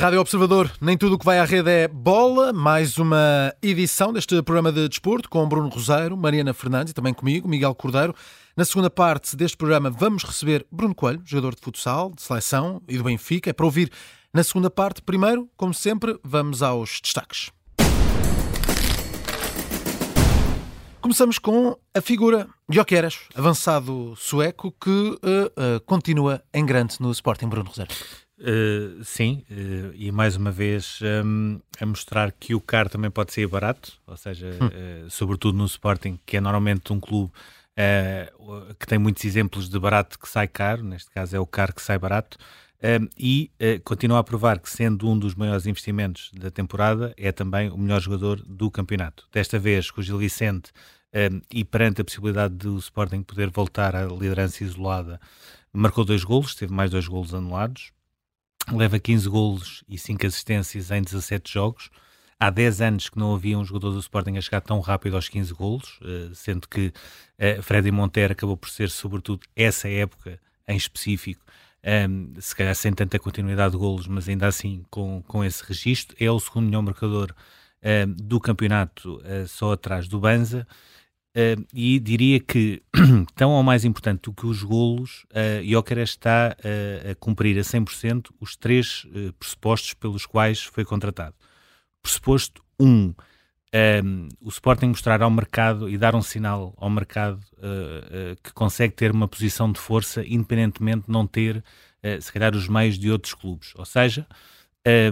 Rádio Observador, nem tudo o que vai à rede é bola. Mais uma edição deste programa de desporto com Bruno Rosário, Mariana Fernandes e também comigo, Miguel Cordeiro. Na segunda parte deste programa vamos receber Bruno Coelho, jogador de futsal, de seleção e do Benfica. É para ouvir na segunda parte. Primeiro, como sempre, vamos aos destaques. Começamos com a figura Gyökeres, avançado sueco que uh, uh, continua em grande no Sporting Bruno Rosário. Uh, sim, uh, e mais uma vez um, a mostrar que o caro também pode ser barato, ou seja, hum. uh, sobretudo no Sporting, que é normalmente um clube que tem muitos exemplos de barato que sai caro, neste caso é o caro que sai barato, um, e continua a provar que, sendo um dos maiores investimentos da temporada, é também o melhor jogador do campeonato. Desta vez com o Gil Vicente um, e perante a possibilidade do Sporting poder voltar à liderança isolada, marcou dois golos, teve mais dois golos anulados leva 15 golos e 5 assistências em 17 jogos. Há 10 anos que não havia um jogador do Sporting a chegar tão rápido aos 15 golos, eh, sendo que uh, Freddy Monteiro acabou por ser, sobretudo, essa época em específico, ehm, se calhar sem tanta continuidade de golos, mas ainda assim com, com esse registro. É o segundo melhor marcador ehm, do campeonato, uh, só atrás do Banza. Uh, e diria que, tão ou mais importante do que os golos, uh, Jóqueres está uh, a cumprir a 100% os três uh, pressupostos pelos quais foi contratado. Pressuposto 1, um, um, o Sporting mostrar ao mercado e dar um sinal ao mercado que consegue ter uma posição de força, independentemente de não ter, se calhar, os meios de outros clubes. Ou seja,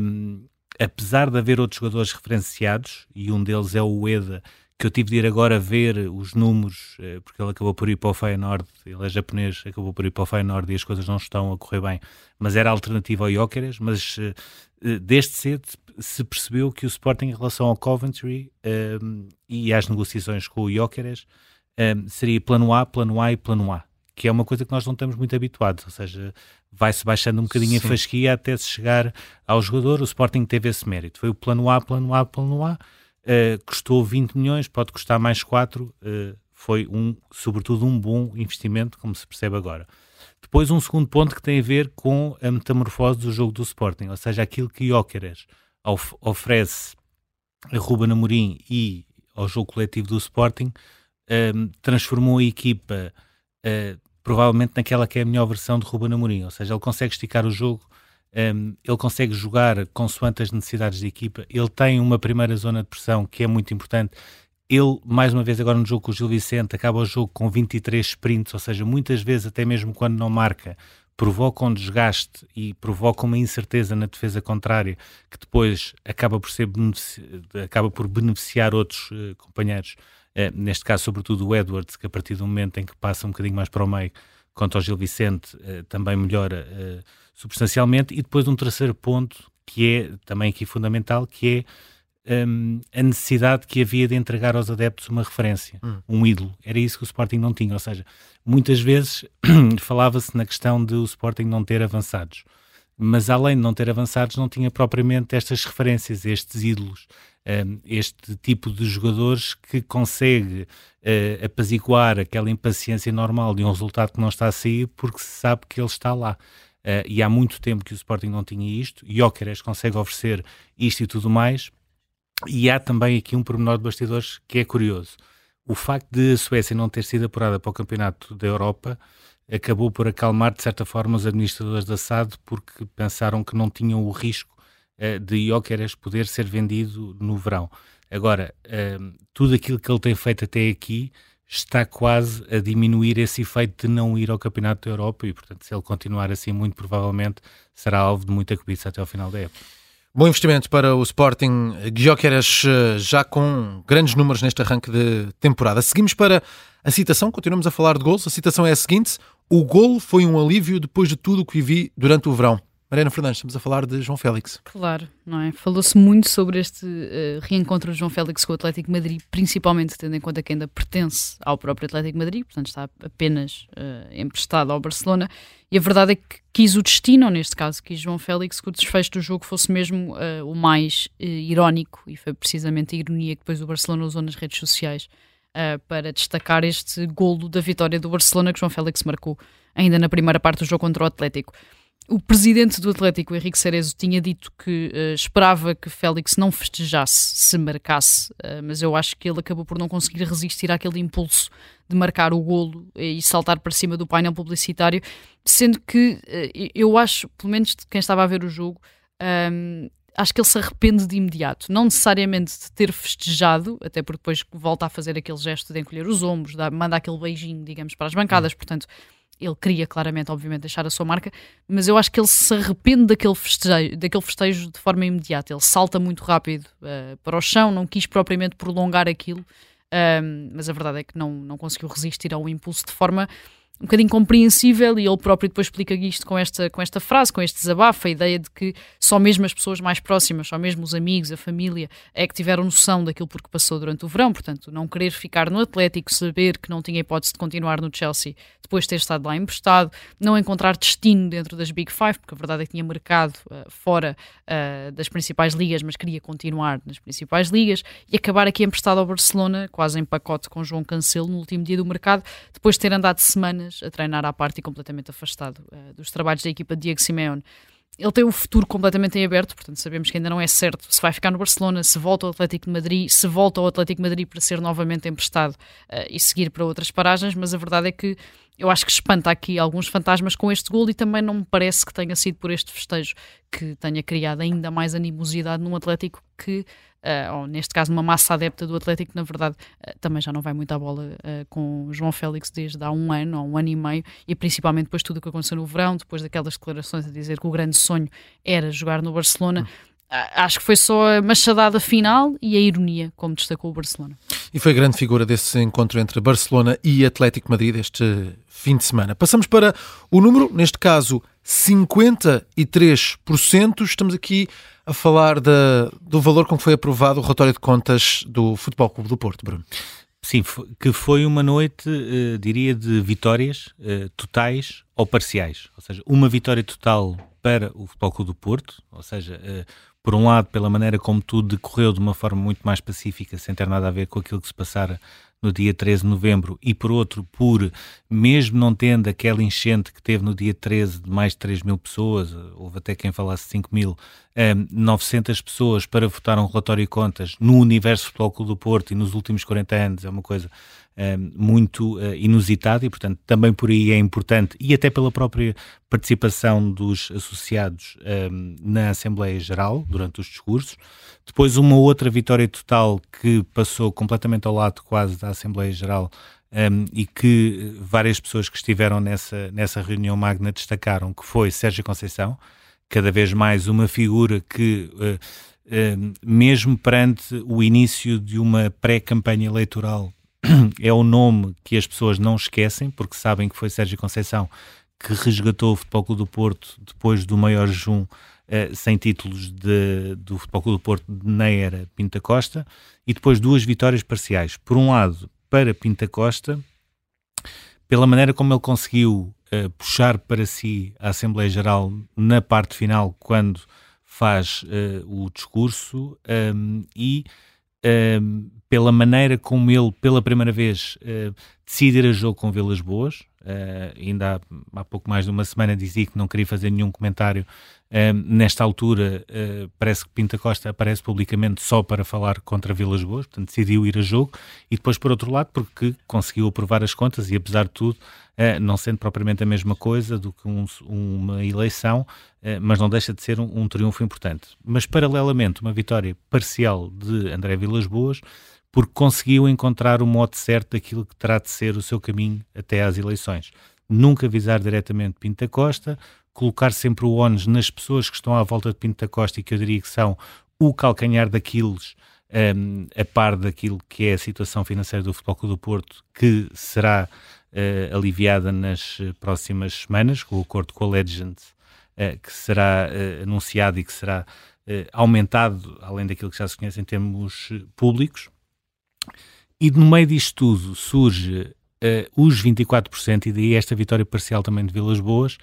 um, apesar de haver outros jogadores referenciados, e um deles é o Ueda, que eu tive de ir agora ver os números, eh, porque ele acabou por ir para o Feyenoord, ele é japonês, acabou por ir para o Feyenoord e as coisas não estão a correr bem, mas era alternativa ao Jóqueres, mas eh, eh, desde cedo se percebeu que o Sporting em relação ao Coventry um, e às negociações com o Jóqueres um, seria plano A, plano A e plano A, que é uma coisa que nós não estamos muito habituados, ou seja, vai-se baixando um bocadinho Sim. a fasquia até se chegar ao jogador, o Sporting teve esse mérito, foi o plano A, plano A, plano A, uh, custou 20 milhões, pode custar mais 4, uh, eh, foi um, sobretudo um bom investimento, como se percebe agora. Depois um segundo ponto que tem a ver com a metamorfose do jogo do Sporting, ou seja, aquilo que Jóqueres of oferece a Ruben Amorim e ao jogo coletivo do Sporting, um, ehm, transformou a equipa uh, provavelmente naquela que é a melhor versão de Ruben Amorim, ou seja, ele consegue esticar o jogo, um, ele consegue jogar consoante as necessidades da equipa, ele tem uma primeira zona de pressão que é muito importante. Ele, mais uma vez, agora no jogo com o Gil Vicente, acaba o jogo com 23 sprints, ou seja, muitas vezes, até mesmo quando não marca, provoca um desgaste e provoca uma incerteza na defesa contrária que depois acaba por, ser acaba por beneficiar outros uh, companheiros, uh, neste caso, sobretudo o Edwards, que a partir do momento em que passa um bocadinho mais para o meio, quanto ao Gil Vicente, uh, também melhora substancialmente. E depois um terceiro ponto, que é também aqui fundamental, que é um, a necessidade que havia de entregar aos adeptos uma referência, hum. um ídolo. Era isso que o Sporting não tinha. Ou seja, muitas vezes falava-se na questão de o Sporting não ter avançados. Mas além de não ter avançados, não tinha propriamente estas referências, estes ídolos, um, este tipo de jogadores que consegue uh, apaziguar aquela impaciência normal de um resultado que não está a sair porque se sabe que ele está lá. Uh, e há muito tempo que o Sporting não tinha isto, Jóqueres consegue oferecer isto e tudo mais, e há também aqui um pormenor de bastidores que é curioso. O facto de a Suécia não ter sido apurada para o Campeonato da Europa acabou por acalmar, de certa forma, os administradores da SAD porque pensaram que não tinham o risco uh, de Jóqueres poder ser vendido no verão. Agora, uh, tudo aquilo que ele tem feito até aqui está quase a diminuir esse efeito de não ir ao Campeonato da Europa e, portanto, se ele continuar assim, muito provavelmente será alvo de muita cobiça até ao final da época. Bom investimento para o Sporting Guioqueras, eh, já com grandes números neste arranque de temporada. Seguimos para a citação, continuamos a falar de gols. A citação é a seguinte: O gol foi um alívio depois de tudo o que vivi durante o verão. Mariana Fernandes, estamos a falar de João Félix. Claro, não é? Falou-se muito sobre este uh, reencontro de João Félix com o Atlético Madrid, principalmente tendo em conta que ainda pertence ao próprio Atlético Madrid, portanto está apenas uh, emprestado ao Barcelona. E a verdade é que quis o destino, ou neste caso, quis João Félix que o desfecho do jogo fosse mesmo uh, o mais irónico, e foi precisamente a ironia que depois o Barcelona usou nas redes sociais para destacar este golo da vitória do Barcelona que João Félix marcou ainda na primeira parte do jogo contra o Atlético. o presidente do Atlético, Henrique Cerezo, tinha dito que uh, esperava que Félix não festejasse se marcasse, uh, mas eu acho que ele acabou por não conseguir resistir àquele impulso de marcar o golo e saltar para cima do painel publicitário, sendo que uh, eu acho, pelo menos de quem estava a ver o jogo, um, acho que ele se arrepende de imediato. Não necessariamente de ter festejado, até porque depois volta a fazer aquele gesto de encolher os ombros, dá, manda aquele beijinho, digamos, para as bancadas, hum. portanto ele queria claramente, obviamente, deixar a sua marca, mas eu acho que ele se arrepende daquele festejo, daquele festejo de forma imediata. Ele salta muito rápido uh, para o chão, não quis propriamente prolongar aquilo, uh, mas a verdade é que não, não conseguiu resistir ao impulso de forma um bocadinho compreensível e ele próprio depois explica isto com esta, com esta frase, com este desabafo, a ideia de que só mesmo as pessoas mais próximas, só mesmo os amigos, a família, é que tiveram noção daquilo por que passou durante o verão, portanto, não querer ficar no Atlético, saber que não tinha hipótese de continuar no Chelsea depois de ter estado lá emprestado, não encontrar destino dentro das Big Five, porque a verdade é que tinha mercado uh, fora uh, das principais ligas, mas queria continuar nas principais ligas, e acabar aqui emprestado ao Barcelona, quase em pacote com João Cancelo, no último dia do mercado, depois de ter andado semanas semanas a treinar à parte e completamente afastado uh, dos trabalhos da equipa de Diego Simeone. Ele tem o futuro completamente em aberto, portanto sabemos que ainda não é certo se vai ficar no Barcelona, se volta ao Atlético de Madrid, se volta ao Atlético de Madrid para ser novamente emprestado uh, e seguir para outras paragens, mas a verdade é que eu acho que espanta aqui alguns fantasmas com este gol e também não me parece que tenha sido por este festejo que tenha criado ainda mais animosidade num Atlético que uh, ou neste caso uma massa adepta do Atlético, na verdade uh, também já não vai muito à bola uh, com João Félix desde há um ano ou um ano e meio, e principalmente depois de tudo o que aconteceu no verão, depois daquelas declarações a dizer que o grande sonho era jogar no Barcelona. Hum. Acho que foi só a machadada final e a ironia, como destacou o Barcelona. E foi grande figura desse encontro entre Barcelona e Atlético Madrid este fim de semana. Passamos para o número, neste caso 53%. Estamos aqui a falar da, do valor com que foi aprovado o relatório de contas do Futebol Clube do Porto, Bruno. Sim, que foi uma noite, uh, diria, de vitórias uh, totais ou parciais. Ou seja, uma vitória total para o Futebol Clube do Porto, ou seja, uh, por um lado, pela maneira como tudo decorreu de uma forma muito mais pacífica, sem ter nada a ver com aquilo que se passara no dia 13 de novembro, e por outro, por, mesmo não tendo aquela enchente que teve no dia 13 de mais de 3 mil pessoas, houve até quem falasse 5 mil, 900 pessoas para votar um relatório de contas no universo Futebol Clube do Porto e nos últimos 40 anos, é uma coisa um, muito uh, inusitada e, portanto, também por aí é importante, e até pela própria participação dos associados um, na Assembleia Geral, durante os discursos. Depois, uma outra vitória total que passou completamente ao lado quase da Assembleia Geral um, e que várias pessoas que estiveram nessa, nessa reunião magna destacaram, que foi Sérgio Conceição, cada vez mais uma figura que, uh, uh, mesmo perante o início de uma pré-campanha eleitoral é o nome que as pessoas não esquecem, porque sabem que foi Sérgio Conceição que resgatou o Futebol Clube do Porto depois do maior jejum uh, sem títulos de, do Futebol Clube do Porto na era Pinta Costa, e depois duas vitórias parciais. Por um lado, para Pinta Costa, pela maneira como ele conseguiu uh, puxar para si a Assembleia Geral na parte final, quando faz uh, o discurso, um, e um, pela maneira como ele, pela primeira vez, uh, decide ir a jogo com Vilas Boas. Uh, ainda há, há, pouco mais de uma semana dizia que não queria fazer nenhum comentário. Uh, nesta altura, parece que Pinta Costa aparece publicamente só para falar contra Vilas Boas, portanto decidiu ir a jogo. E depois, por outro lado, porque conseguiu aprovar as contas e, apesar de tudo, não sendo propriamente a mesma coisa do que um, uma eleição, mas não deixa de ser um, um, triunfo importante. Mas, paralelamente, uma vitória parcial de André Vilas Boas, porque conseguiu encontrar o modo certo daquilo que terá de ser o seu caminho até às eleições. Nunca visar diretamente Pinta Costa, colocar sempre o ónus nas pessoas que estão à volta de Pinta Costa e que eu diria que são o calcanhar daqueles um, a par daquilo que é a situação financeira do Futebol Clube do Porto, que será uh, aliviada nas próximas semanas, com o acordo com a Legend eh, que será eh, anunciado e que será eh, aumentado, além daquilo que já se conhece em termos públicos. E no meio disto tudo surge os 24%, e daí esta vitória parcial também de Vilas Boas,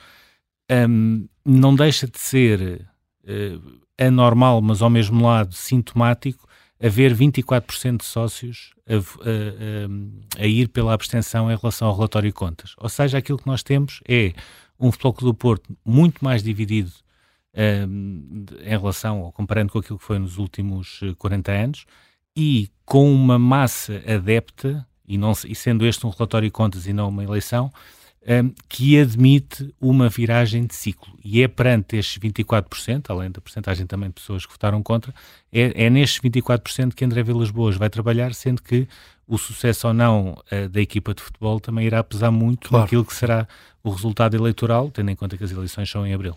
um, não deixa de ser uh, anormal, mas ao mesmo lado sintomático, haver 24% de sócios a, a, a, a, ir pela abstenção em relação ao relatório de contas. Ou seja, aquilo que nós temos é um Clube do Porto muito mais dividido em relação, ou comparando com aquilo que foi nos últimos 40 anos, e com uma massa adepta, e, não, e sendo este um relatório de contas e não uma eleição, um, que admite uma viragem de ciclo. E é perante estes 24%, além da porcentagem também de pessoas que votaram contra, é, é nestes 24% que André Vilas Boas vai trabalhar, sendo que o sucesso ou não uh, da equipa de futebol também irá pesar muito claro. naquilo que será o resultado eleitoral, tendo em conta que as eleições são em abril.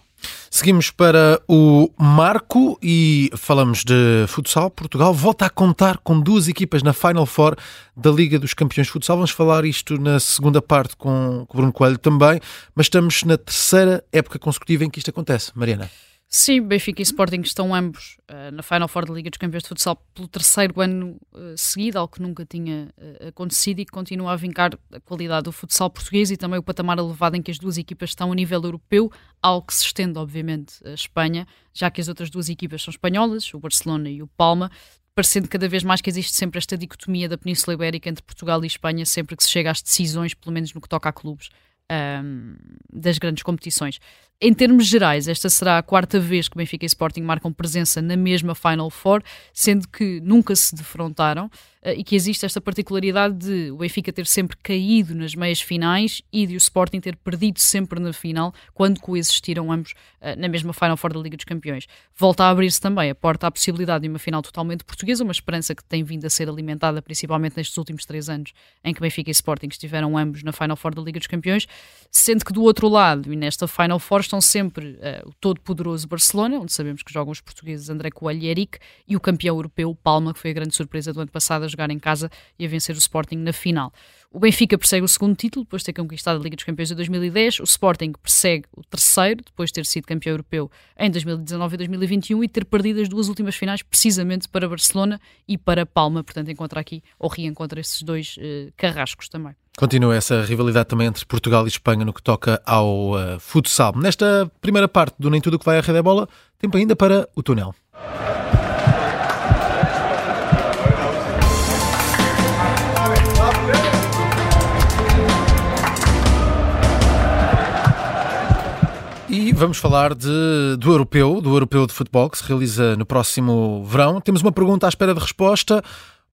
Seguimos para o Marco e falamos de futsal. Portugal volta a contar com duas equipas na Final Four da Liga dos Campeões de Futsal. Vamos falar isto na segunda parte com, o Bruno Coelho também, mas estamos na terceira época consecutiva em que isto acontece. Mariana. Sim, Benfica e Sporting estão ambos uh, na Final Four da Liga dos Campeões de Futsal pelo terceiro ano uh, seguido, algo que nunca tinha uh, acontecido e que continua a vincar a qualidade do futsal português e também o patamar elevado em que as duas equipas estão a nível europeu, algo que se estende, obviamente, à Espanha, já que as outras duas equipas são espanholas, o Barcelona e o Palma, parecendo cada vez mais que existe sempre esta dicotomia da Península Ibérica entre Portugal e Espanha, sempre que se chega às decisões, pelo menos no que toca a clubes um, das grandes competições. Em termos gerais, esta será a quarta vez que Benfica e Sporting marcam presença na mesma Final Four, sendo que nunca se defrontaram. Eh, e que existe esta particularidade de o Benfica ter sempre caído nas meias finais e de o Sporting ter perdido sempre na final, quando coexistiram ambos uh, na mesma Final Four da Liga dos Campeões. Volta a abrir-se também a porta à possibilidade de uma final totalmente portuguesa, uma esperança que tem vindo a ser alimentada principalmente nestes últimos três anos, em que Benfica e Sporting estiveram ambos na Final Four da Liga dos Campeões, sendo que do outro lado, e nesta Final Four, estão sempre uh, o todo-poderoso Barcelona, onde sabemos que jogam os portugueses André Coelho e Eric, e o campeão europeu Palma, que foi a grande surpresa do ano passado a jogar em casa e a vencer o Sporting na final. O Benfica persegue o segundo título, depois de ter conquistado a Liga dos Campeões em 2010. O Sporting persegue o terceiro, depois de ter sido campeão europeu em 2019 e 2021 e ter perdido as duas últimas finais, precisamente para Barcelona e para Palma. Portanto, encontra aqui, ou reencontra esses dois uh, carrascos também. Continua essa rivalidade também entre Portugal e Espanha no que toca ao uh, futsal. Nesta primeira parte do Nem Tudo que vai à rede é bola, tempo ainda para o túnel. Vamos falar de, do europeu, do europeu de futebol que se realiza no próximo verão. Temos uma pergunta à espera de resposta.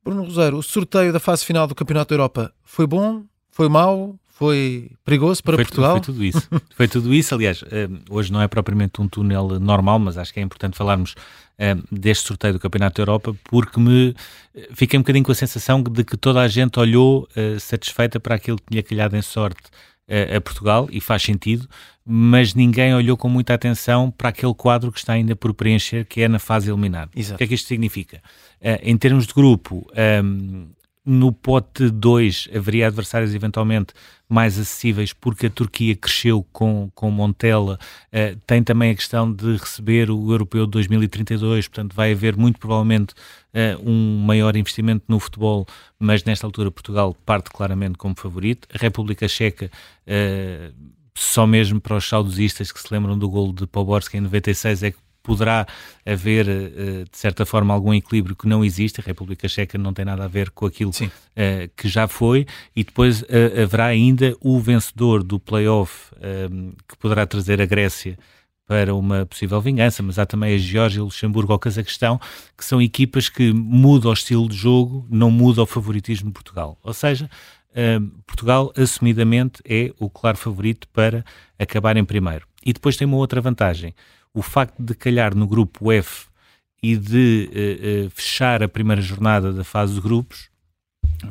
Bruno Rosário, o sorteio da fase final do Campeonato da Europa foi bom? Foi mau? Foi perigoso para foi, Portugal? Foi tudo isso. foi tudo isso. Aliás, eh, hoje não é propriamente um túnel normal, mas acho que é importante falarmos eh, deste sorteio do Campeonato da Europa, porque me eh, fiquei um bocadinho com a sensação de que toda a gente olhou satisfeita para aquilo que tinha calhado em sorte a, Portugal, e faz sentido, mas ninguém olhou com muita atenção para aquele quadro que está ainda por preencher, que é na fase eliminar. Exato. O que é que isto significa? Uh, em termos de grupo, um, no pote 2 haveria adversários eventualmente mais acessíveis porque a Turquia cresceu com, com Montella, uh, tem também a questão de receber o Europeu de 2032, portanto vai haver muito provavelmente uh, um maior investimento no futebol, mas nesta altura Portugal parte claramente como favorito. A República Checa uh, só mesmo para os saudosistas que se lembram do gol de Poborski em 96 é que poderá haver, eh, de certa forma, algum equilíbrio que não existe. A República Checa não tem nada a ver com aquilo uh, que já foi. E depois uh, haverá ainda o vencedor do play-off que poderá trazer a Grécia para uma possível vingança, mas há também a Geórgia, Luxemburgo ou Cazaquistão, que são equipas que mudam o estilo de jogo, não mudam o favoritismo de Portugal. Ou seja, Portugal assumidamente é o claro favorito para acabar em primeiro. E depois tem uma outra vantagem o facto de calhar no grupo F e de uh, uh, fechar a primeira jornada da fase de grupos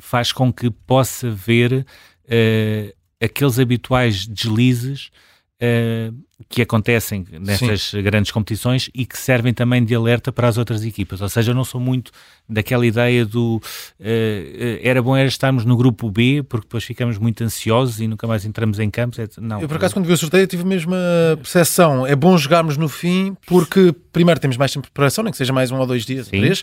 faz com que possa ver uh, aqueles habituais deslizes que acontecem nestas Sim. grandes competições e que servem também de alerta para as outras equipas. Ou seja, eu não sou muito daquela ideia do uh, era bom era estarmos no grupo B porque depois ficamos muito ansiosos e nunca mais entramos em campos. É, não. Eu por acaso quando vi o sorteio tive a mesma percepção. É bom jogarmos no fim porque primeiro temos mais tempo de preparação, nem que seja mais um ou dois dias, Sim. três,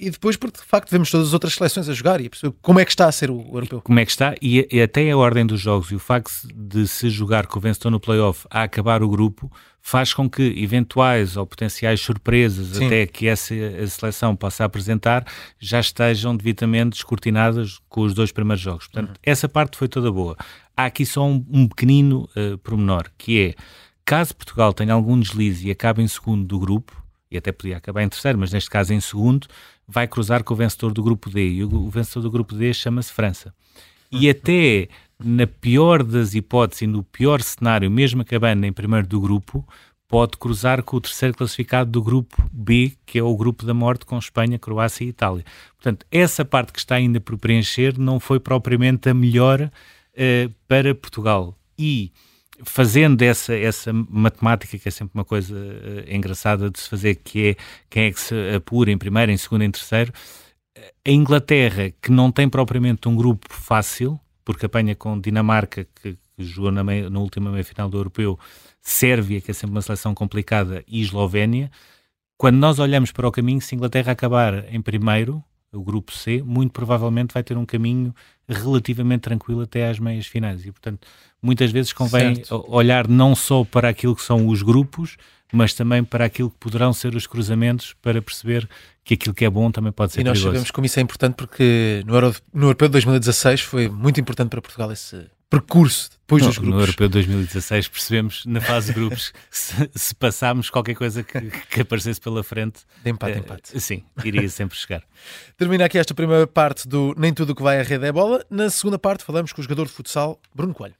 e depois porque de facto vemos todas as outras seleções a jogar e como é que está a ser o, europeu. Como é que está e, e, até a ordem dos jogos e o facto de se jogar com o vencedor no playoff a acabar o grupo faz com que eventuais ou potenciais surpresas Sim. até que essa seleção possa apresentar já estejam devidamente descortinadas com os dois primeiros jogos. Portanto, uhum. essa parte foi toda boa. Há aqui só um, um pequenino uh, pormenor, que é, caso Portugal tenha algum deslize e acabe em segundo do grupo, e até podia acabar em terceiro, mas neste caso em segundo, vai cruzar com o vencedor do grupo D, e o, o vencedor do grupo D chama-se França. E uhum. até na pior das hipóteses e no pior cenário, mesmo acabando em primeiro do grupo, pode cruzar com o terceiro classificado do grupo B, que é o grupo da morte com Espanha, Croácia e Itália. Portanto, essa parte que está ainda por preencher não foi propriamente a melhor uh, para Portugal. E fazendo essa, essa matemática, que é sempre uma coisa uh, engraçada de se fazer, que é quem é que se apura em primeiro, em segundo, em terceiro, a Inglaterra, que não tem propriamente um grupo fácil, porque apanha com Dinamarca, que, que jogou na, meia, na última meia-final do Europeu, Sérvia, que é sempre uma seleção complicada, e Eslovénia. Quando nós olhamos para o caminho, se a Inglaterra acabar em primeiro, o grupo C, muito provavelmente vai ter um caminho relativamente tranquilo até às meias finais. E, portanto, muitas vezes convém certo. olhar não só para aquilo que são os grupos, mas também para aquilo que poderão ser os cruzamentos para perceber que aquilo que é bom também pode ser E nós perigoso. sabemos como isso é importante porque no, Euro, no Europeu de 2016 foi muito importante para Portugal esse percurso depois no, dos grupos. No Europeu de 2016 percebemos na fase de grupos se, se passámos qualquer coisa que, que, aparecesse pela frente. De empate, uh, empate. Sim, iria sempre chegar. Termina aqui esta primeira parte do Nem Tudo o que vai à rede é bola. Na segunda parte falamos com o jogador de futsal Bruno Coelho.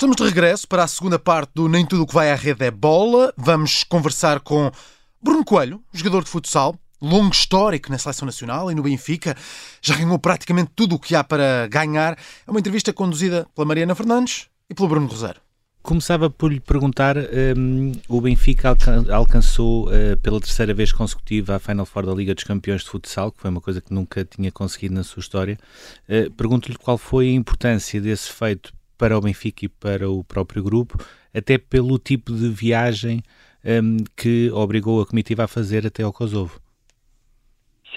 Estamos de regresso para a segunda parte do Nem Tudo o que vai à rede é bola. Vamos conversar com Bruno Coelho, jogador de futsal, longo histórico na Seleção Nacional e no Benfica. Já ganhou praticamente tudo o que há para ganhar. É uma entrevista conduzida pela Mariana Fernandes e pelo Bruno Rosário. Começava por lhe perguntar: um, o Benfica alcançou uh, pela terceira vez consecutiva a Final Four da Liga dos Campeões de Futsal, que foi uma coisa que nunca tinha conseguido na sua história. Uh, Pergunto-lhe qual foi a importância desse feito para o Benfica e para o próprio grupo, até pelo tipo de viagem um, que obrigou a comitiva a fazer até ao Kosovo.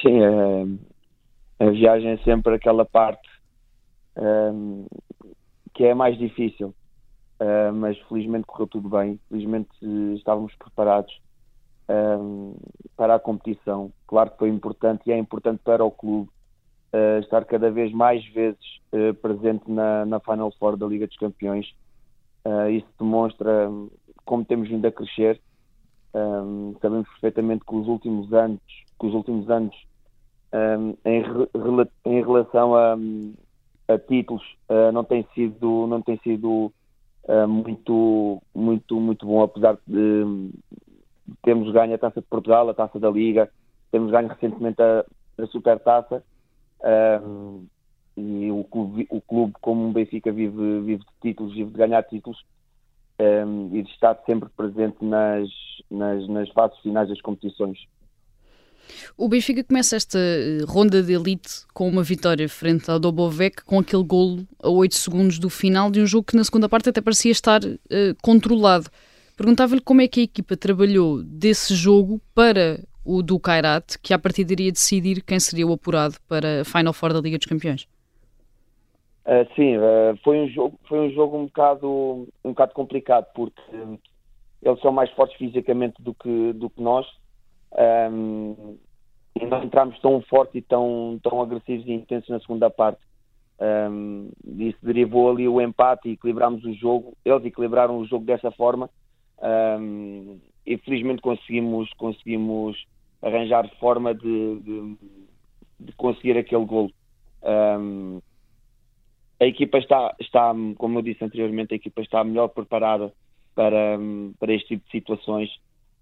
Sim, a, a viagem é sempre aquela parte um, que é mais difícil, uh, mas felizmente correu tudo bem, felizmente estávamos preparados um, para a competição. Claro que foi importante e é importante para o clube uh, estar cada vez mais vezes uh, presente na, na, Final Four da Liga dos Campeões. Uh, isso demonstra como temos vindo a crescer. Um, sabemos perfeitamente que os últimos anos, que os últimos anos um, em, re, em, relação a, a títulos não tem sido, não tem sido muito, muito, muito bom, apesar de termos ganho a Taça de Portugal, a Taça da Liga, temos ganho recentemente a, a Super Taça, um, e o clube, o clube, como o Benfica, vive, vive de títulos, vive de ganhar títulos um, e de estar sempre presente nas, nas, nas fases finais das competições. O Benfica começa esta eh, ronda de elite com uma vitória frente ao Dobovec, com aquele golo a 8 segundos do final de um jogo que na segunda parte até parecia estar uh, controlado. Perguntava-lhe como é que a equipa trabalhou desse jogo para o do Kairat, que a partir iria decidir quem seria o apurado para a Final Four da Liga dos Campeões? Uh, sim, uh, foi um jogo, foi um jogo um bocado, um bocado complicado porque eles são mais fortes fisicamente do que, do que nós um, e não entramos tão forte e tão, tão agressivos e intensos na segunda parte. Um, isso derivou ali o empate e equilibramos o jogo. Eles equilibraram o jogo dessa forma um, e felizmente conseguimos, conseguimos arranjar forma de, de, de conseguir aquele golo. Um, a equipa está, está, como eu disse anteriormente, a equipa está melhor preparada para, para este tipo de situações,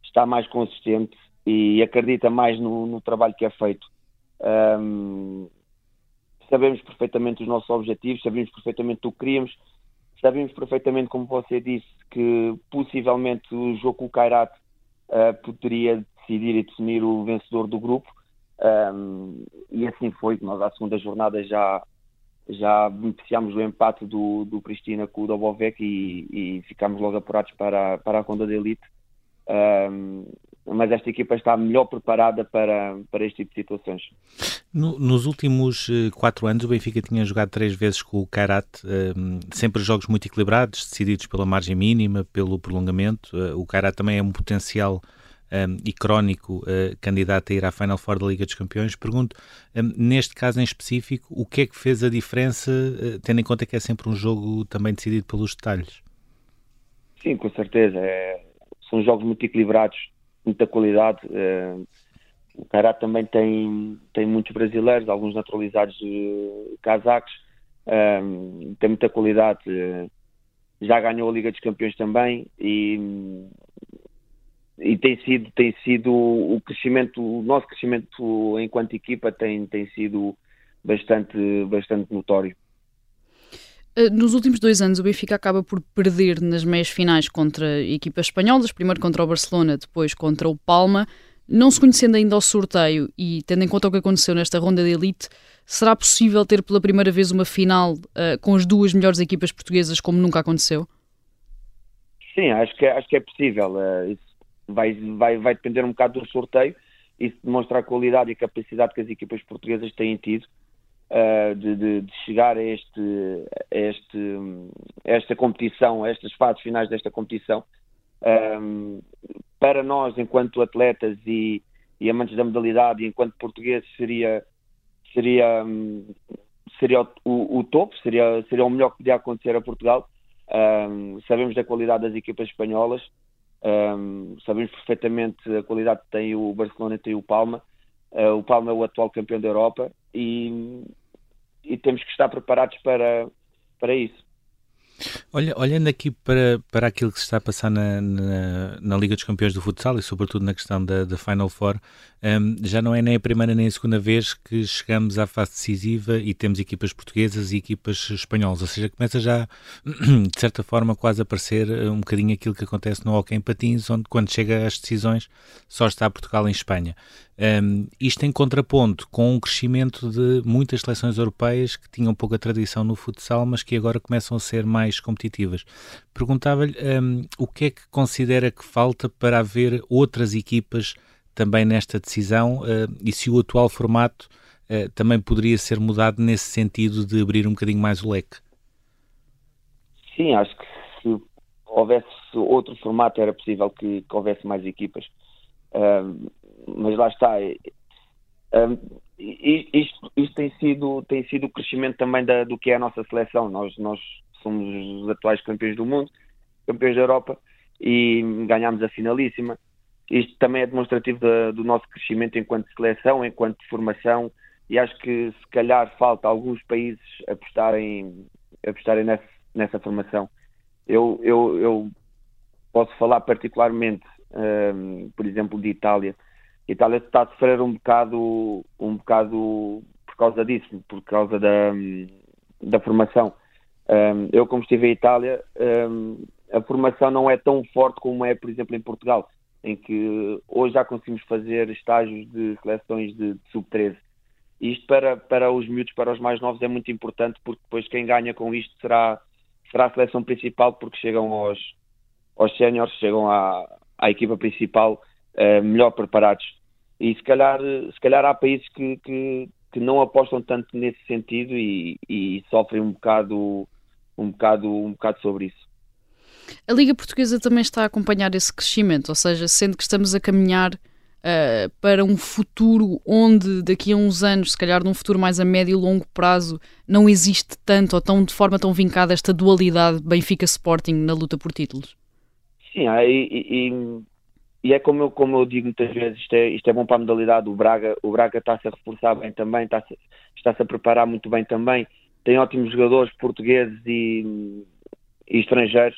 está mais consistente e acredita mais no, no trabalho que é feito. Um, sabemos perfeitamente os nossos objetivos, sabemos perfeitamente o que queríamos, sabemos perfeitamente, como você disse, que possivelmente o jogo com o Kairat uh, poderia decidir e definir o vencedor do grupo. Um, e assim foi, nós à segunda jornada já já beneficiámos do empate do, do Cristina com o Dobovec e, e ficámos logo apurados para, para a ronda de elite. Um, mas esta equipa está melhor preparada para, para este tipo de situações. No, nos últimos uh, quatro anos, o Benfica tinha jogado três vezes com o Karat, uh, sempre jogos muito equilibrados, decididos pela margem mínima, pelo prolongamento. Uh, o Karat também é um potencial um, e crónico uh, candidato a ir à Final Four da Liga dos Campeões. Pergunto, um, neste caso em específico, o que é que fez a diferença, uh, tendo em conta que é sempre um jogo também decidido pelos detalhes? Sim, com certeza. É, são jogos muito equilibrados, muita qualidade. É, o Karate também tem, tem muitos brasileiros, alguns naturalizados uh, casacos, tem muita qualidade. já ganhou a Liga dos Campeões também e e tem sido, tem sido o crescimento, o nosso crescimento enquanto equipa tem, tem sido bastante, bastante notório. Eh, nos últimos dois anos, o Benfica acaba por perder nas meias finais contra equipas espanholas, primeiro contra o Barcelona, depois contra o Palma. Não se conhecendo ainda o sorteio e tendo em conta o que aconteceu nesta ronda de elite, será possível ter pela primeira vez uma final uh, com as duas melhores equipas portuguesas, como nunca aconteceu? Sim, acho que, acho que é possível. Uh, vai, vai, vai depender um bocado do sorteio. Isso demonstra a qualidade e a capacidade que as equipas portuguesas têm tido uh, de, de, de, chegar a, este, este, esta competição, a estas fases finais desta competição. Um, para nós, enquanto atletas e, e, amantes da modalidade, e enquanto portugueses, seria, seria, seria o, o, topo, seria, seria o melhor que podia acontecer a Portugal. Um, sabemos da qualidade das equipas espanholas, um, sabemos perfeitamente a qualidade que tem o Barcelona e tem o Palma. Uh, o Palma é o atual campeão da Europa e, e temos que estar preparados para, para isso. Olha, olhando aqui para, para aquilo que se está a passar na, na, na Liga dos Campeões do Futsal e sobretudo na questão da, da Final Four, um, já não é nem a primeira nem a segunda vez que chegamos à fase decisiva e temos equipas portuguesas e equipas espanholas, ou seja, começa já de certa forma quase a parecer eh, um bocadinho aquilo que acontece no hockey em patins, onde quando chega às decisões só está Portugal em Espanha. Um, isto em contraponto com um crescimento de muitas seleções europeias que tinham pouca tradição no futsal, mas que agora começam a ser mais competitivas. Perguntava-lhe um, o que é que considera que falta para haver outras equipas também nesta decisão uh, e se o atual formato uh, também poderia ser mudado nesse sentido de abrir um bocadinho mais o leque. Sim, acho que se houvesse outro formato era possível que, que houvesse mais equipas. Uh, mas lá está. isto, isto tem, sido, tem sido o crescimento também da, do que é a nossa seleção. Nós, nós somos os atuais campeões do mundo, campeões da Europa e ganhámos a finalíssima. Isto também é demonstrativo da, do nosso crescimento enquanto seleção, enquanto formação, e acho que se calhar falta alguns países apostarem, apostarem nessa, nessa formação. Eu, eu, eu posso falar particularmente, um, por exemplo, de Itália. A Itália está a sofrer um bocado, um bocado por causa disso, por causa da, da formação. Um, eu, como estive em Itália, um, a formação não é tão forte como é, por exemplo, em Portugal em que hoje já conseguimos fazer estágios de seleções de, de sub-13. Isto para, para os miúdos, para os mais novos, é muito importante, porque depois quem ganha com isto será, será a seleção principal, porque chegam aos, aos séniores, chegam à, à equipa principal uh, melhor preparados. E se calhar, se calhar há países que, que, que não apostam tanto nesse sentido e, e sofrem um bocado, um bocado, um bocado sobre isso. A Liga Portuguesa também está a acompanhar esse crescimento, ou seja, sendo que estamos a caminhar uh, para um futuro onde daqui a uns anos, se calhar num futuro mais a médio e longo prazo, não existe tanto ou tão, de forma tão vincada esta dualidade Benfica-Sporting na luta por títulos? Sim, e, e, e, é como eu, como eu digo muitas vezes, isto é, isto é bom para a modalidade, o Braga, o Braga está-se a reforçar bem também, está-se está a preparar muito bem também, tem ótimos jogadores portugueses e, e estrangeiros,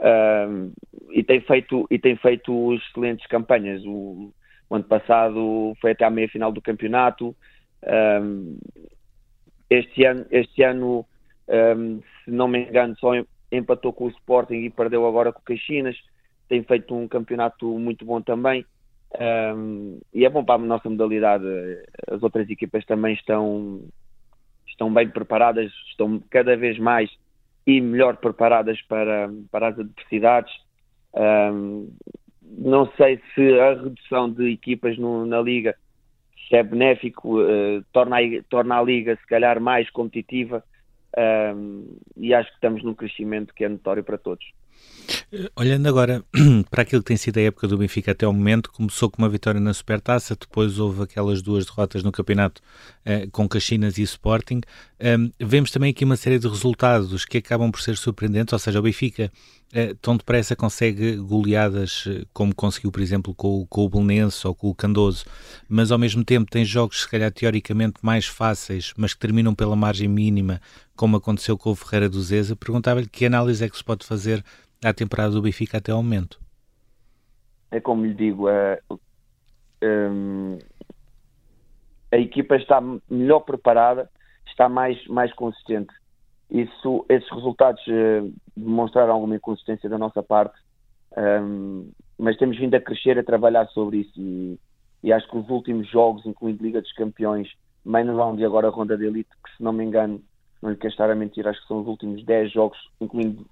uh, e tem feito e tem feito excelentes campanhas. O, o ano passado foi até à meia final do campeonato. Um, este ano, este ano um, se não me engano, só empatou com o Sporting e perdeu agora com o Caxinas. Tem feito um campeonato muito bom também. Um, e é bom para a nossa modalidade. As outras equipas também estão, estão bem preparadas, estão cada vez mais e melhor preparadas para, para as adversidades. Um, não sei se a redução de equipas no, na Liga é benéfico, uh, torna, a, torna a Liga se calhar mais competitiva um, e acho que estamos num crescimento que é notório para todos. Eh, olhando agora para aquilo que tem sido a época do Benfica até o momento, começou com uma vitória na Supertaça, depois houve aquelas duas derrotas no campeonato eh, com Caxinas e Sporting. Um, vemos também aqui uma série de resultados que acabam por ser surpreendentes, ou seja, o Benfica eh, tão depressa consegue goleadas eh, como conseguiu, por exemplo, com, com o Belenense ou com o Candoso, mas ao mesmo tempo tem jogos, se calhar, teoricamente mais fáceis, mas que terminam pela margem mínima, como aconteceu com o Ferreira do Zeza. Perguntava-lhe que análise é que se pode fazer à temporada do Benfica até ao momento. É como lhe digo, a, hum, a equipa está melhor preparada, está mais, mais consistente. Isso, esses resultados uh, demonstraram alguma inconsistência da nossa parte, um, mas temos vindo a crescer, a trabalhar sobre isso e, e, acho que os últimos jogos, incluindo Liga dos Campeões, Main Round e agora a Ronda de Elite, que se não me engano, não lhe quero estar a mentir, acho que são os últimos 10 jogos, incluindo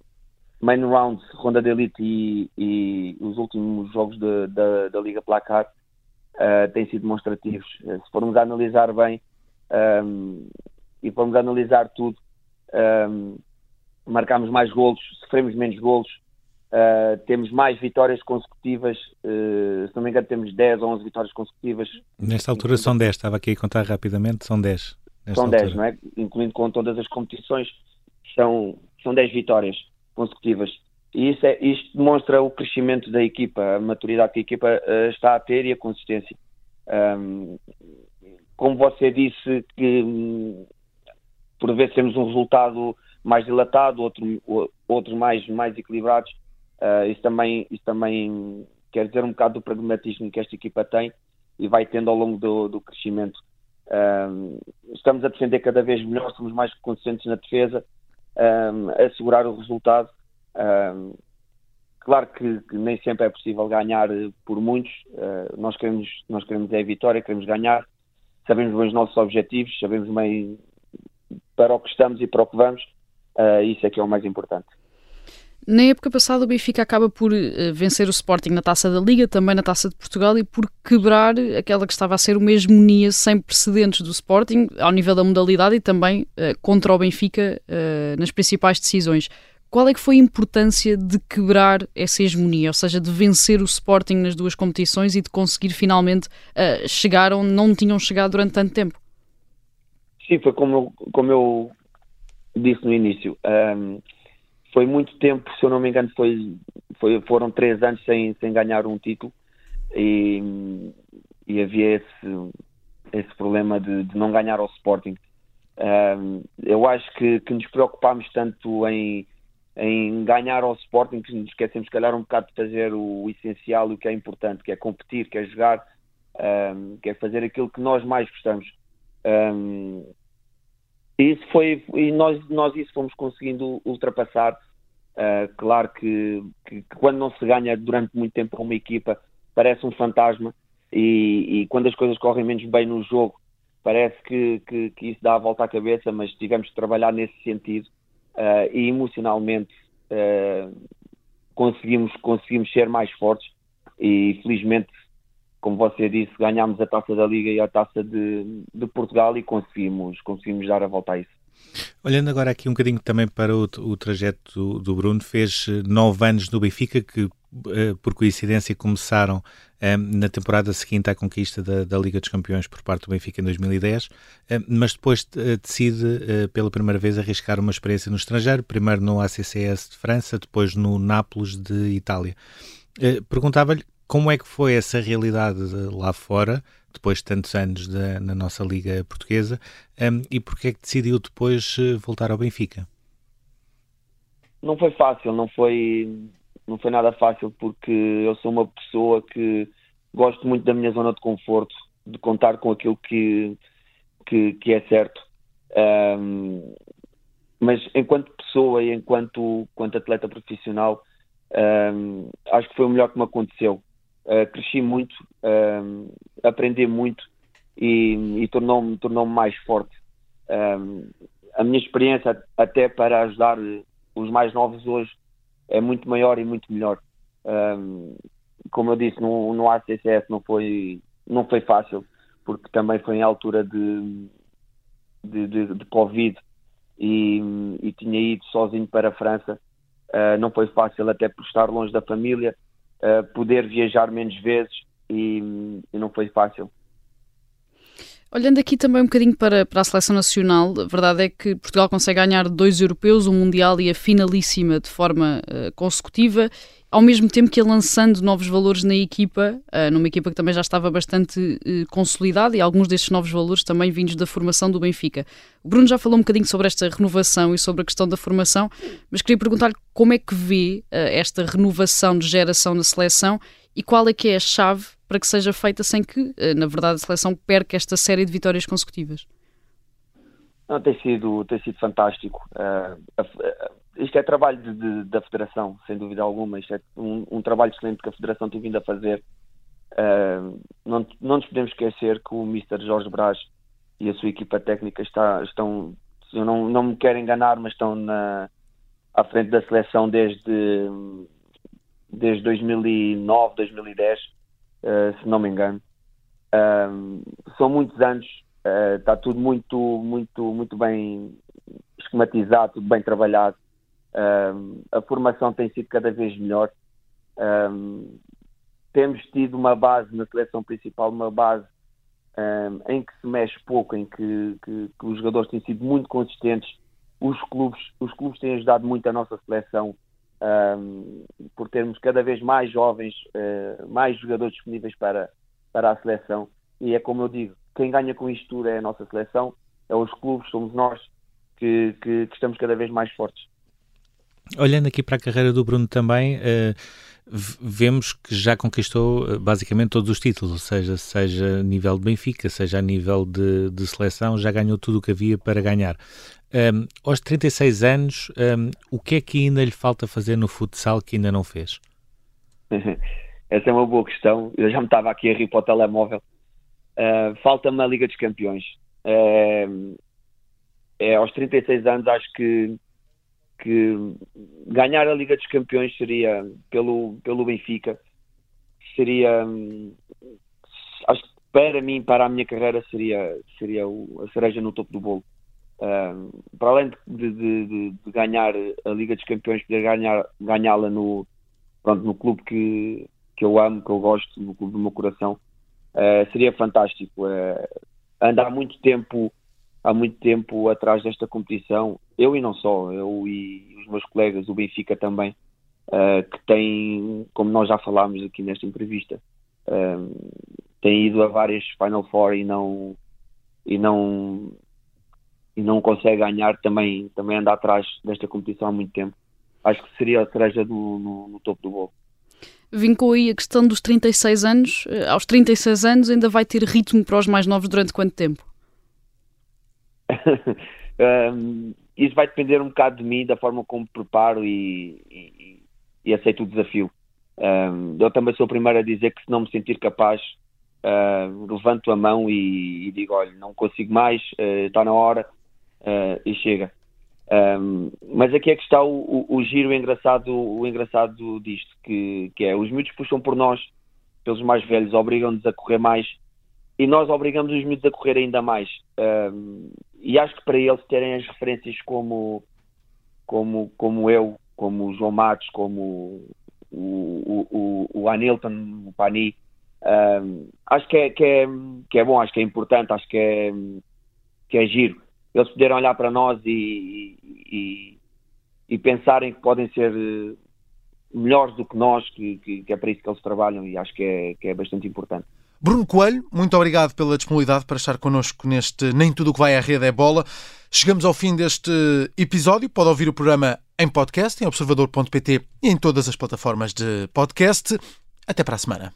Main Round, Ronda de Elite e, e os últimos jogos de, de, da Liga Placar, uh, têm sido demonstrativos. Uh, se formos analisar bem um, e formos analisar tudo, um, marcamos mais golos, sofremos menos golos, uh, temos mais vitórias consecutivas, se não me engano temos 10 ou 11 vitórias consecutivas. Nesta altura são 10, estava aqui a contar rapidamente, são 10. São altura. 10, não é? Incluindo com todas as competições, são, são 10 vitórias consecutivas. E isso é, isto demonstra o crescimento da equipa, a maturidade que a equipa uh, está a ter e a consistência. Um, como você disse, que um, por vezes temos um resultado mais dilatado, outro, outros mais, mais equilibrados. Uh, isso, também, isso também quer dizer um bocado do pragmatismo que esta equipa tem e vai tendo ao longo do, do crescimento. Estamos a defender cada vez melhor, somos mais conscientes na defesa, uh, a assegurar o resultado. claro que, que, nem sempre é possível ganhar por muitos, nós, queremos, nós queremos é a vitória, queremos ganhar, sabemos bem os nossos objetivos, sabemos bem para o que estamos e para o que vamos, uh, isso é que é o mais importante. Na época passada, o Benfica acaba por uh, vencer o Sporting na taça da Liga, também na taça de Portugal e por quebrar aquela que estava a ser uma hegemonia sem precedentes do Sporting, ao nível da modalidade e também uh, contra o Benfica nas principais decisões. Qual é que foi a importância de quebrar essa hegemonia, ou seja, de vencer o Sporting nas duas competições e de conseguir finalmente chegar onde não tinham chegado durante tanto tempo? Sim, foi como como eu disse no início. Um, foi muito tempo, se eu não me engano, foi, foi, foram três anos sem, sem ganhar um título e, e havia esse, esse problema de, de não ganhar ao Sporting. Um, eu acho que, que nos preocupámos tanto em, em ganhar ao Sporting que nos esquecemos, se calhar, um bocado de fazer o, essencial e o que é importante, que é competir, que é jogar, um, que é fazer aquilo que nós mais gostamos. Um, e isso foi, e nós, nós isso fomos conseguindo ultrapassar. Uh, claro que, que, que, quando não se ganha durante muito tempo a uma equipa, parece um fantasma, e, e, quando as coisas correm menos bem no jogo, parece que, que, que, isso dá a volta à cabeça, mas tivemos de trabalhar nesse sentido uh, e emocionalmente uh, conseguimos, conseguimos ser mais fortes e felizmente como você disse, ganhámos a taça da Liga e a taça de, de Portugal e conseguimos, conseguimos dar a volta a isso. Olhando agora aqui um bocadinho também para o, o trajeto do, do, Bruno, fez eh, nove anos no Benfica, que eh, por coincidência começaram eh, na temporada seguinte à conquista da, da, Liga dos Campeões por parte do Benfica em 2010, mas depois decide pela primeira vez arriscar uma experiência no estrangeiro, primeiro no ACCS de França, depois no Nápoles de Itália. Perguntava-lhe como é que foi essa realidade lá fora, depois de tantos anos da, na nossa Liga Portuguesa, um, e porque é que decidiu depois eh, voltar ao Benfica? Não foi fácil, não foi, não foi nada fácil, porque eu sou uma pessoa que gosto muito da minha zona de conforto, de contar com aquilo que, que, que é certo. Um, mas enquanto pessoa e enquanto, enquanto atleta profissional, um, acho que foi o melhor que me aconteceu. Uh, cresci muito, uh, aprendi muito e, e tornou-me tornou mais forte. Uh, a minha experiência, até para ajudar os mais novos hoje, é muito maior e muito melhor. como eu disse, no, no ACCS não foi, não foi fácil, porque também foi em altura de, de, de, de Covid e, e, tinha ido sozinho para a França. Uh, não foi fácil, até por estar longe da família poder viajar menos vezes e, e, não foi fácil. Olhando aqui também um bocadinho para, para a seleção nacional, a verdade é que Portugal consegue ganhar dois europeus, um mundial e a finalíssima de forma uh, consecutiva ao mesmo tempo que ia lançando novos valores na equipa, uh, numa equipa que também já estava bastante uh, consolidada e alguns destes novos valores também vindos da formação do Benfica. O Bruno já falou um bocadinho sobre esta renovação e sobre a questão da formação, mas queria perguntar-lhe como é que vê esta renovação de geração na seleção e qual é que é a chave para que seja feita sem que, na verdade, a seleção perca esta série de vitórias consecutivas. Não, tem sido, tem sido fantástico. Uh, isto é trabalho de, de, da Federação, sem dúvida alguma. Isto é um, um, trabalho excelente que a Federação tem vindo a fazer. Uh, não, não nos podemos esquecer que o Mr. Jorge Brás e a sua equipa técnica está, estão, eu não, não me quero enganar, mas estão na, à frente da seleção desde, desde 2009, 2010, uh, se não me engano. São muitos anos, uh, está tudo muito, muito, muito bem esquematizado, tudo bem trabalhado. A formação tem sido cada vez melhor. Temos tido uma base na seleção principal, uma base em que se mexe pouco, em que, que, que, os jogadores têm sido muito consistentes. Os clubes, os clubes têm ajudado muito a nossa seleção por termos cada vez mais jovens, uh, mais jogadores disponíveis para, para a seleção. E é como eu digo, quem ganha com isto tudo é a nossa seleção, é os clubes, somos nós que, que, que estamos cada vez mais fortes. Olhando aqui para a carreira do Bruno também, uh, vemos que já conquistou uh, basicamente todos os títulos, seja, seja a nível de Benfica, seja a nível de, de seleção, já ganhou tudo o que havia para ganhar. Um, aos 36 anos, um, o que é que ainda lhe falta fazer no futsal que ainda não fez? Essa é uma boa questão. Eu já me estava aqui a rir para o telemóvel. Uh, Falta-me a Liga dos Campeões. Uh, é, aos 36 anos, acho que que ganhar a Liga dos Campeões seria pelo, pelo Benfica seria acho que para mim, para a minha carreira seria, seria o, a cereja no topo do bolo para além de, de, de, de, ganhar a Liga dos Campeões poder ganhar, ganhá-la no, pronto, no clube que, que eu amo, que eu gosto no clube do meu coração uh, seria fantástico uh, andar muito tempo há muito tempo atrás desta competição, eu e não só, eu e os meus colegas, o Benfica também, uh, que tem, como nós já falámos aqui nesta entrevista, uh, tem ido a várias Final Four e não e não e não consegue ganhar também também anda atrás desta competição há muito tempo. Acho que seria a cereja do, no, no topo do bolo. Vincou aí a questão dos 36 anos. Eh, aos 36 anos ainda vai ter ritmo para os mais novos durante quanto tempo? um, isso vai depender um bocado de mim, da forma como preparo e, e, e aceito o desafio. Um, eu também sou o primeiro a dizer que se não me sentir capaz, uh, levanto a mão e, e, digo, olha, não consigo mais, uh, está na hora uh, e chega. Um, mas aqui é que está o, o, o giro engraçado, o engraçado disto, que, que é os miúdos puxam por nós pelos mais velhos, obrigam-nos a correr mais e nós obrigamos os miúdos a correr ainda mais. Um, e acho que para eles terem as referências como, como, como eu, como o João Matos, como o, o, o, o Anilton, o Pani, um, acho que é, que, é, que é bom, acho que é importante, acho que é, que é giro. Eles poderem olhar para nós e, e, e pensarem que podem ser eh, melhores do que nós, que, que, que, é para isso que eles trabalham e acho que é, que é bastante importante. Bruno Coelho, muito obrigado pela disponibilidade para estar connosco neste Nem Tudo o que vai à rede é bola. Chegamos ao fim deste episódio. Pode ouvir o programa em podcast, em observador.pt e em todas as plataformas de podcast. Até para a semana.